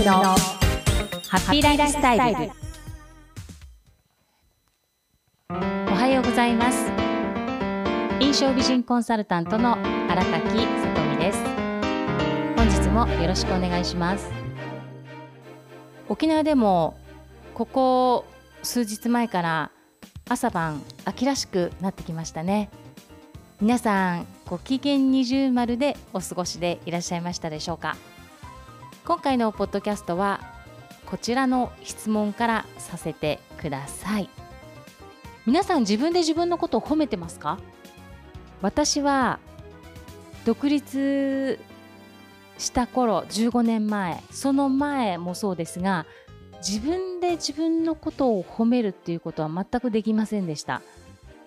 のハッピーライフスタイル。おはようございます。印象美人コンサルタントの荒垣さとみです。本日もよろしくお願いします。沖縄でもここ数日前から朝晩秋らしくなってきましたね。皆さんご機嫌二重丸でお過ごしでいらっしゃいましたでしょうか？今回のポッドキャストはこちらの質問からさせてください。皆さん自分で自分のことを褒めてますか？私は独立した頃15年前その前もそうですが自分で自分のことを褒めるっていうことは全くできませんでした。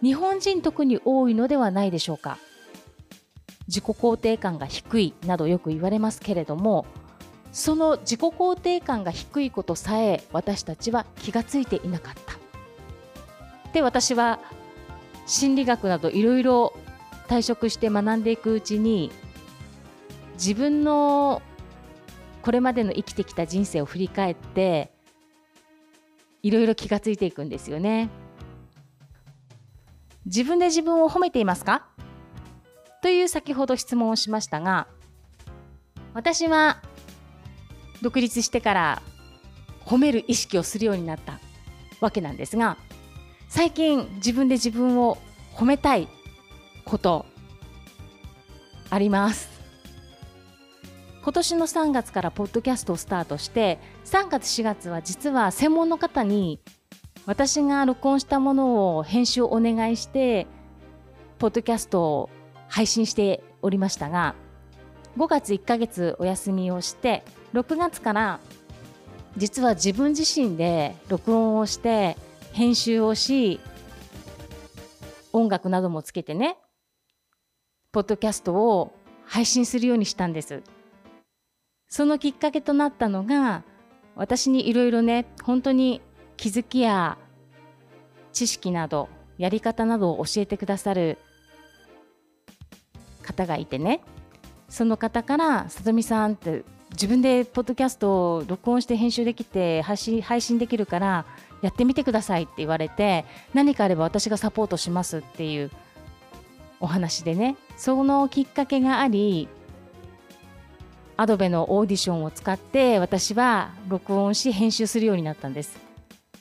日本人特に多いのではないでしょうか。自己肯定感が低いなどよく言われますけれどもその自己肯定感が低いことさえ私たちは気がついていなかったで私は心理学などいろいろ退職して学んでいくうちに自分のこれまでの生きてきた人生を振り返っていろいろ気がついていくんですよね。自分で自分を褒めていますか？という先ほど質問をしましたが私は独立してから褒める意識をするようになったわけなんですが最近自分で自分を褒めたいことあります。今年の3月からポッドキャストをスタートして3月4月は実は専門の方に私が録音したものを編集をお願いしてポッドキャストを配信しておりましたが5月1ヶ月お休みをして6月から実は自分自身で録音をして編集をし音楽などもつけてねポッドキャストを配信するようにしたんです。そのきっかけとなったのが私にいろいろね本当に気づきや知識などやり方などを教えてくださる方がいてね。その方から「さとみさん」って自分でポッドキャストを録音して編集できて配信配信できるからやってみてくださいって言われて何かあれば私がサポートしますっていうお話でね。そのきっかけがありアドベのオーディションを使って私は録音し編集するようになったんです。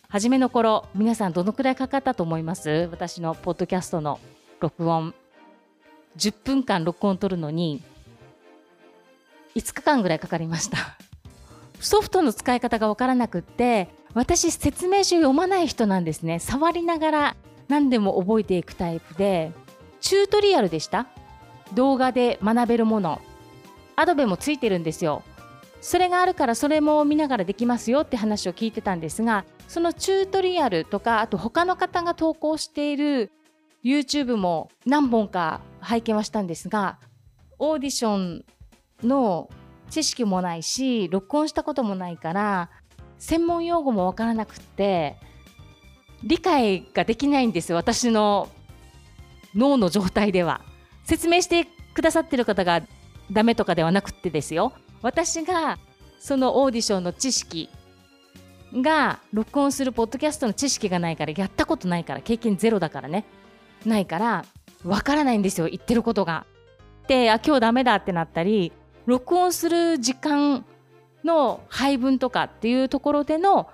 初めの頃皆さんどのくらいかかったと思います？私のポッドキャストの録音。10分間録音を取るのに5日間ぐらいかかりました。ソフトの使い方がわからなくって私説明書読まない人なんですね。触りながら何でも覚えていくタイプでチュートリアルでした。動画で学べるもの。アドベもついてるんですよ。それがあるからそれも見ながらできますよって話を聞いてたんですがそのチュートリアルとかあと他の方が投稿している YouTube も何本か拝見はしたんですがオーディションの知識もないし録音したこともないから専門用語も分からなくて理解ができないんですよ私の脳の状態では。説明してくださってる方がダメとかではなくてですよ。私がそのオーディションの知識が録音するポッドキャストの知識がないからやったことないから経験ゼロだからね。ないからわからないんですよ言ってることが。であ今日ダメだってなったり録音する時間の配分とかっていうところでの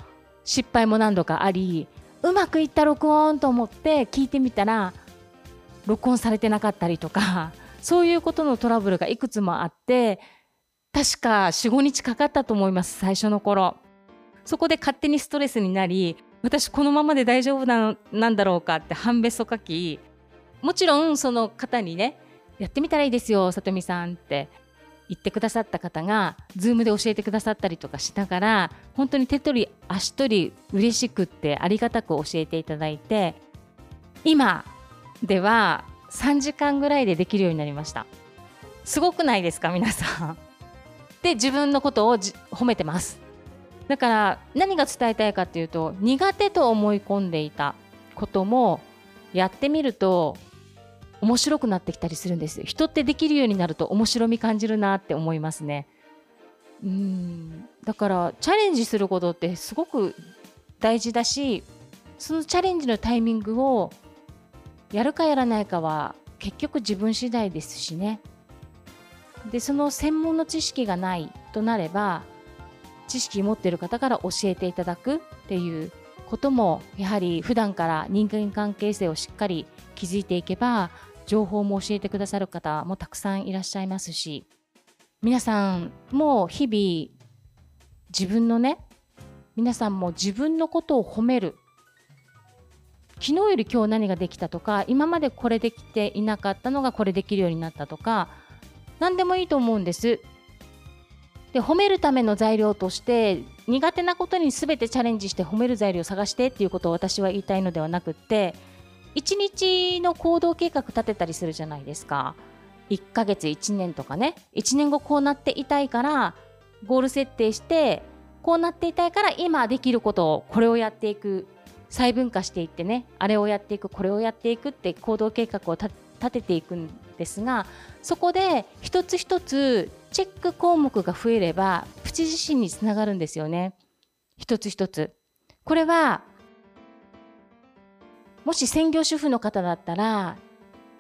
失敗も何度かありうまくいった録音と思って聞いてみたら録音されてなかったりとか そういうことのトラブルがいくつもあって確か45日かかったと思います最初の頃。そこで勝手にストレスになり私このままで大丈夫ななんだろうかって半べそ書きもちろんその方にねやってみたらいいですよさとみさんって。言ってくださった方が Zoom で教えてくださったりとかしながら本当に手取り足取り嬉しくってありがたく教えていただいて今では3時間ぐらいでできるようになりました。すごくないですか皆さん。で自分のことを褒めてます。だから何が伝えたいかっていうと苦手と思い込んでいたこともやってみると面白くなってきたりするんです人ってできるようになると面白み感じるなって思いますね。うん。だからチャレンジすることってすごく大事だしそのチャレンジのタイミングをやるかやらないかは結局自分次第ですしね。でその専門の知識がないとなれば知識持ってる方から教えていただくっていうこともやはり普段から人間関係性をしっかり築いていけば情報も教えてくださる方もたくさんいらっしゃいますし皆さんも日々自分のね皆さんも自分のことを褒める昨日より今日何ができたとか今までこれできていなかったのがこれできるようになったとか何でもいいと思うんです。で褒めるための材料として苦手なことに全てチャレンジして褒める材料を探してっていうことを私は言いたいのではなくって1日の行動計画立てたりするじゃないですか。1ヶ月1年とかね。1年後こうなっていたいからゴール設定してこうなっていたいから今できることをこれをやっていく。細分化していってね。あれをやっていくこれをやっていくって行動計画を立てていくんですがそこで一つ一つチェック項目が増えればプチ自身につながるんですよね。一つ一つ。これはもし専業主婦の方だったら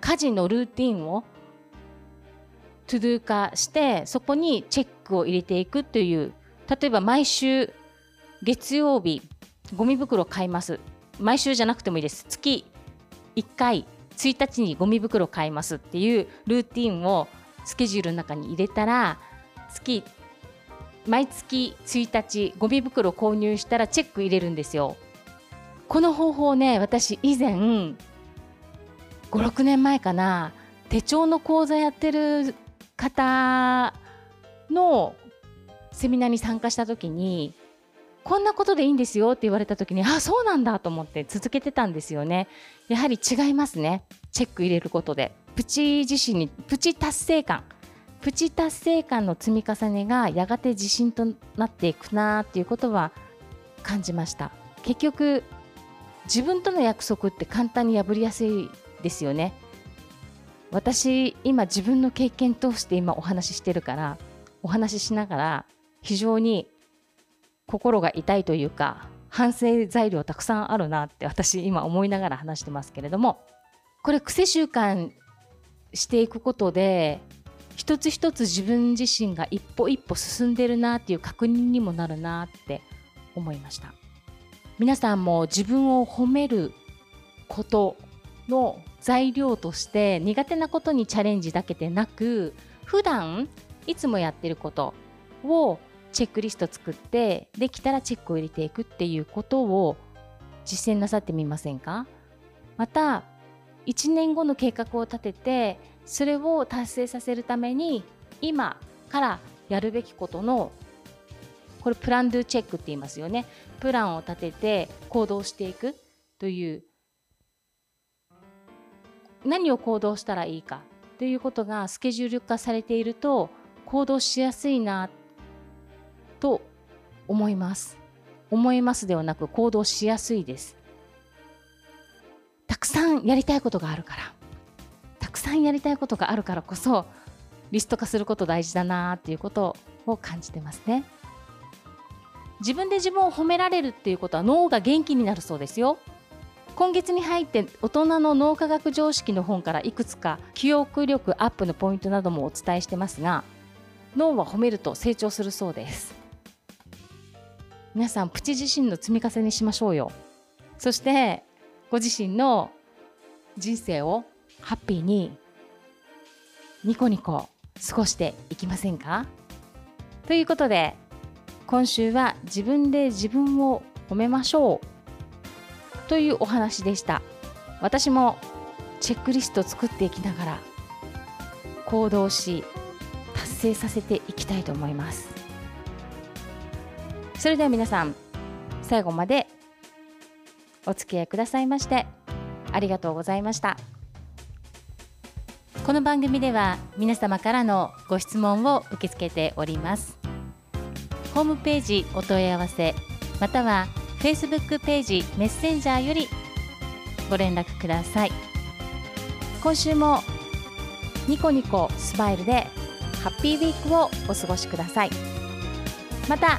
家事のルーティンをトゥドゥ化してそこにチェックを入れていくという例えば毎週月曜日ゴミ袋買います。毎週じゃなくてもいいです。月1回1日にゴミ袋買いますっていうルーティンをスケジュールの中に入れたら月毎月1日ゴミ袋購入したらチェック入れるんですよ。この方法ね私以前56年前かな手帳の講座やってる方のセミナーに参加した時にこんなことでいいんですよって言われた時にあそうなんだと思って続けてたんですよね。やはり違いますね。チェック入れることで。プチ自身にプチ達成感。プチ達成感の積み重ねがやがて自信となっていくなっていうことは感じました。結局自分との約束って簡単に破りやすいですよね。私今自分の経験通して今お話ししてるからお話ししながら非常に心が痛いというか反省材料たくさんあるなって私今思いながら話してますけれどもこれ癖習慣していくことで一つ一つ自分自身が一歩一歩進んでるなっていう確認にもなるなって思いました。皆さんも自分を褒めることの材料として苦手なことにチャレンジだけでなく普段いつもやってることをチェックリスト作ってできたらチェックを入れていくっていうことを実践なさってみませんか？また1年後の計画を立ててそれを達成させるために今からやるべきことのこれプランドゥチェックって言いますよねプランを立てて行動していくという何を行動したらいいかということがスケジュール化されていると行動しやすいなと思います。思いますではなく行動しやすいです。たくさんやりたいことがあるから、たくさんやりたいことがあるからこそ、リスト化すること大事だなっていうことを感じてますね。自分で自分を褒められるっていうことは脳が元気になるそうですよ。今月に入って大人の脳科学常識の本からいくつか記憶力アップのポイントなどもお伝えしてますが脳は褒めると成長するそうです。皆さんプチ自身の積み重ねしましょうよ。そしてご自身の人生をハッピーにニコニコ過ごしていきませんか？ということで今週は自分で自分を褒めましょうというお話でした。私もチェックリスト作っていきながら行動し達成させていきたいと思います。それでは皆さん最後までお付き合いくださいましてありがとうございました。この番組では皆様からのご質問を受け付けております。ホームページお問い合わせまたは Facebook ページメッセンジャーよりご連絡ください。今週もニコニコスマイルでハッピーウィークをお過ごしください。また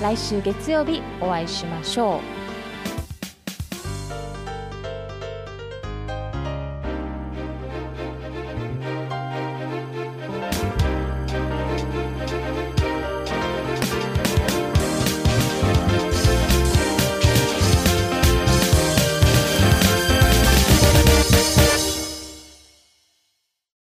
来週月曜日お会いしましょう。